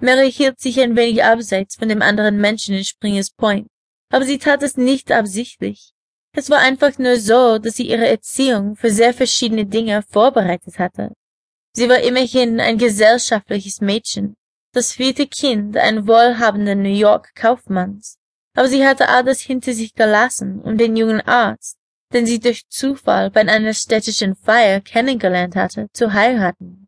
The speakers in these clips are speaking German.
Mary hielt sich ein wenig abseits von dem anderen Menschen in Springers Point, aber sie tat es nicht absichtlich. Es war einfach nur so, dass sie ihre Erziehung für sehr verschiedene Dinge vorbereitet hatte. Sie war immerhin ein gesellschaftliches Mädchen, das vierte Kind ein wohlhabenden New York Kaufmanns. Aber sie hatte alles hinter sich gelassen, um den jungen Arzt, den sie durch Zufall bei einer städtischen Feier kennengelernt hatte, zu heiraten.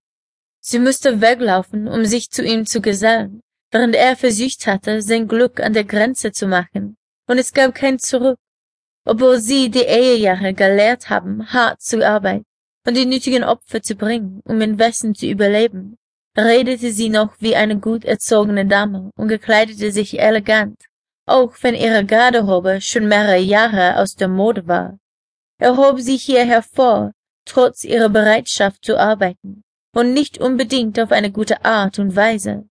Sie musste weglaufen, um sich zu ihm zu gesellen, während er versucht hatte, sein Glück an der Grenze zu machen, und es gab kein Zurück. Obwohl sie die Ehejahre gelehrt haben, hart zu arbeiten und die nötigen Opfer zu bringen, um im Westen zu überleben, redete sie noch wie eine gut erzogene Dame und gekleidete sich elegant, auch wenn ihre Garderobe schon mehrere Jahre aus der Mode war. Er hob sie hier hervor, trotz ihrer Bereitschaft zu arbeiten, und nicht unbedingt auf eine gute Art und Weise.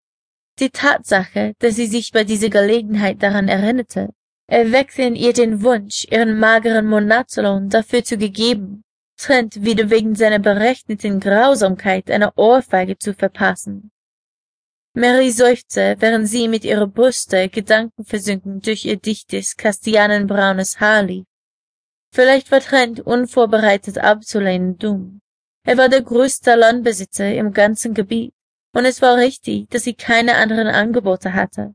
Die Tatsache, dass sie sich bei dieser Gelegenheit daran erinnerte, erweckte in ihr den Wunsch, ihren mageren Monatslohn dafür zu gegeben, Trent wieder wegen seiner berechneten Grausamkeit eine Ohrfeige zu verpassen. Mary seufzte, während sie mit ihrer Brüste gedankenversunken durch ihr dichtes, kastianenbraunes Haar lief. Vielleicht war Trent unvorbereitet abzulehnen dumm. Er war der größte Landbesitzer im ganzen Gebiet, und es war richtig, dass sie keine anderen Angebote hatte.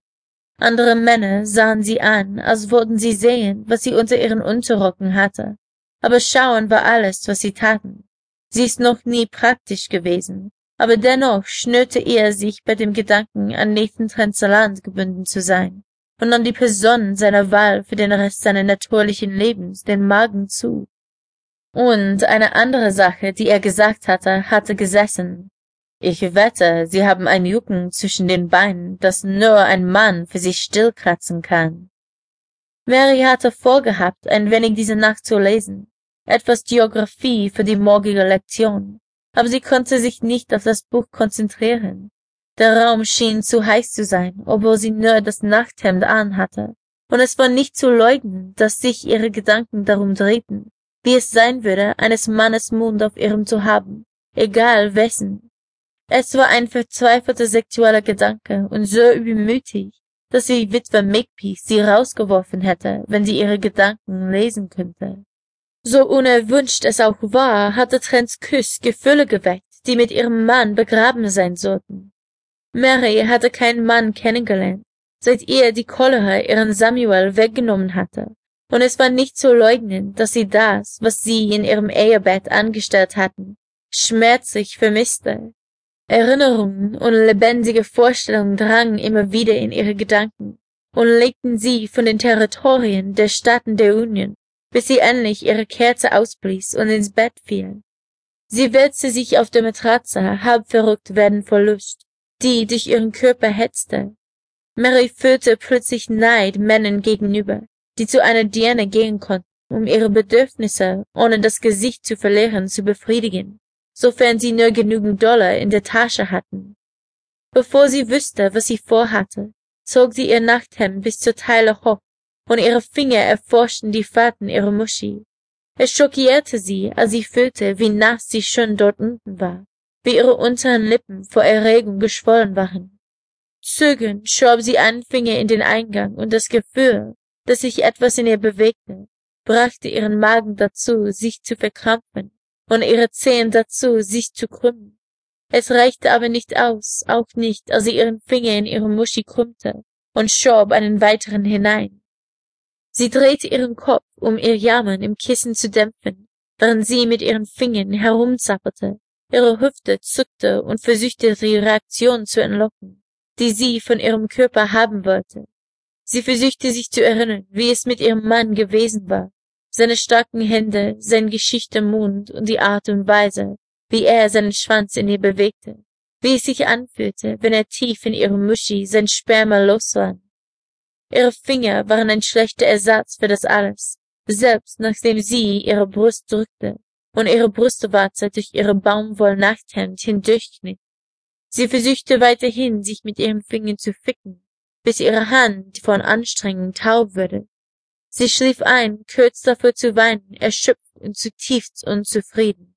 Andere Männer sahen sie an, als wollten sie sehen, was sie unter ihren Unterrocken hatte. Aber schauen war alles, was sie taten. Sie ist noch nie praktisch gewesen, aber dennoch schnürte er sich bei dem Gedanken, an Nathan Transaland gebunden zu sein und an die Person seiner Wahl für den Rest seines natürlichen Lebens den Magen zu. Und eine andere Sache, die er gesagt hatte, hatte gesessen. Ich wette, Sie haben ein Jucken zwischen den Beinen, das nur ein Mann für sich stillkratzen kann. Mary hatte vorgehabt, ein wenig diese Nacht zu lesen, etwas Geographie für die morgige Lektion, aber sie konnte sich nicht auf das Buch konzentrieren. Der Raum schien zu heiß zu sein, obwohl sie nur das Nachthemd anhatte, und es war nicht zu leugnen, dass sich ihre Gedanken darum drehten, wie es sein würde, eines Mannes Mund auf ihrem zu haben, egal wessen. Es war ein verzweifelter sexueller Gedanke und so übermütig, dass die Witwe Makepeace sie rausgeworfen hätte, wenn sie ihre Gedanken lesen könnte. So unerwünscht es auch war, hatte Trents Küss Gefühle geweckt, die mit ihrem Mann begraben sein sollten. Mary hatte keinen Mann kennengelernt, seit ihr die Cholera ihren Samuel weggenommen hatte, und es war nicht zu leugnen, dass sie das, was sie in ihrem Ehebett angestellt hatten, schmerzlich vermisste. Erinnerungen und lebendige Vorstellungen drangen immer wieder in ihre Gedanken und legten sie von den Territorien der Staaten der Union, bis sie endlich ihre Kerze ausblies und ins Bett fiel. Sie wälzte sich auf der Matratze, halb verrückt werden vor Lust, die durch ihren Körper hetzte. Mary fühlte plötzlich Neid Männern gegenüber, die zu einer Dirne gehen konnten, um ihre Bedürfnisse, ohne das Gesicht zu verlieren, zu befriedigen, sofern sie nur genügend Dollar in der Tasche hatten. Bevor sie wüsste, was sie vorhatte, zog sie ihr Nachthemd bis zur Teile hoch, und ihre Finger erforschten die Faden ihrer Muschi. Es schockierte sie, als sie fühlte, wie nass sie schon dort unten war, wie ihre unteren Lippen vor Erregung geschwollen waren. Zögernd schob sie einen Finger in den Eingang, und das Gefühl, dass sich etwas in ihr bewegte, brachte ihren Magen dazu, sich zu verkrampfen und ihre Zehen dazu, sich zu krümmen. Es reichte aber nicht aus, auch nicht, als sie ihren Finger in ihre Muschi krümmte und schob einen weiteren hinein. Sie drehte ihren Kopf, um ihr Jammern im Kissen zu dämpfen, während sie mit ihren Fingern herumzapperte, ihre Hüfte zuckte und versuchte die Reaktion zu entlocken, die sie von ihrem Körper haben wollte. Sie versuchte sich zu erinnern, wie es mit ihrem Mann gewesen war, seine starken Hände, sein geschichter Mund und die Art und Weise, wie er seinen Schwanz in ihr bewegte, wie es sich anfühlte, wenn er tief in ihre Muschi sein Sperma losrann. Ihre Finger waren ein schlechter Ersatz für das alles, selbst nachdem sie ihre Brust drückte und ihre Brustwarze durch ihre Baumwollnachthemd hindurchknitt. Sie versuchte weiterhin, sich mit ihren Fingern zu ficken, bis ihre Hand von Anstrengung taub wurde. Sie schlief ein, kurz davor zu weinen, erschöpft und zutiefst unzufrieden.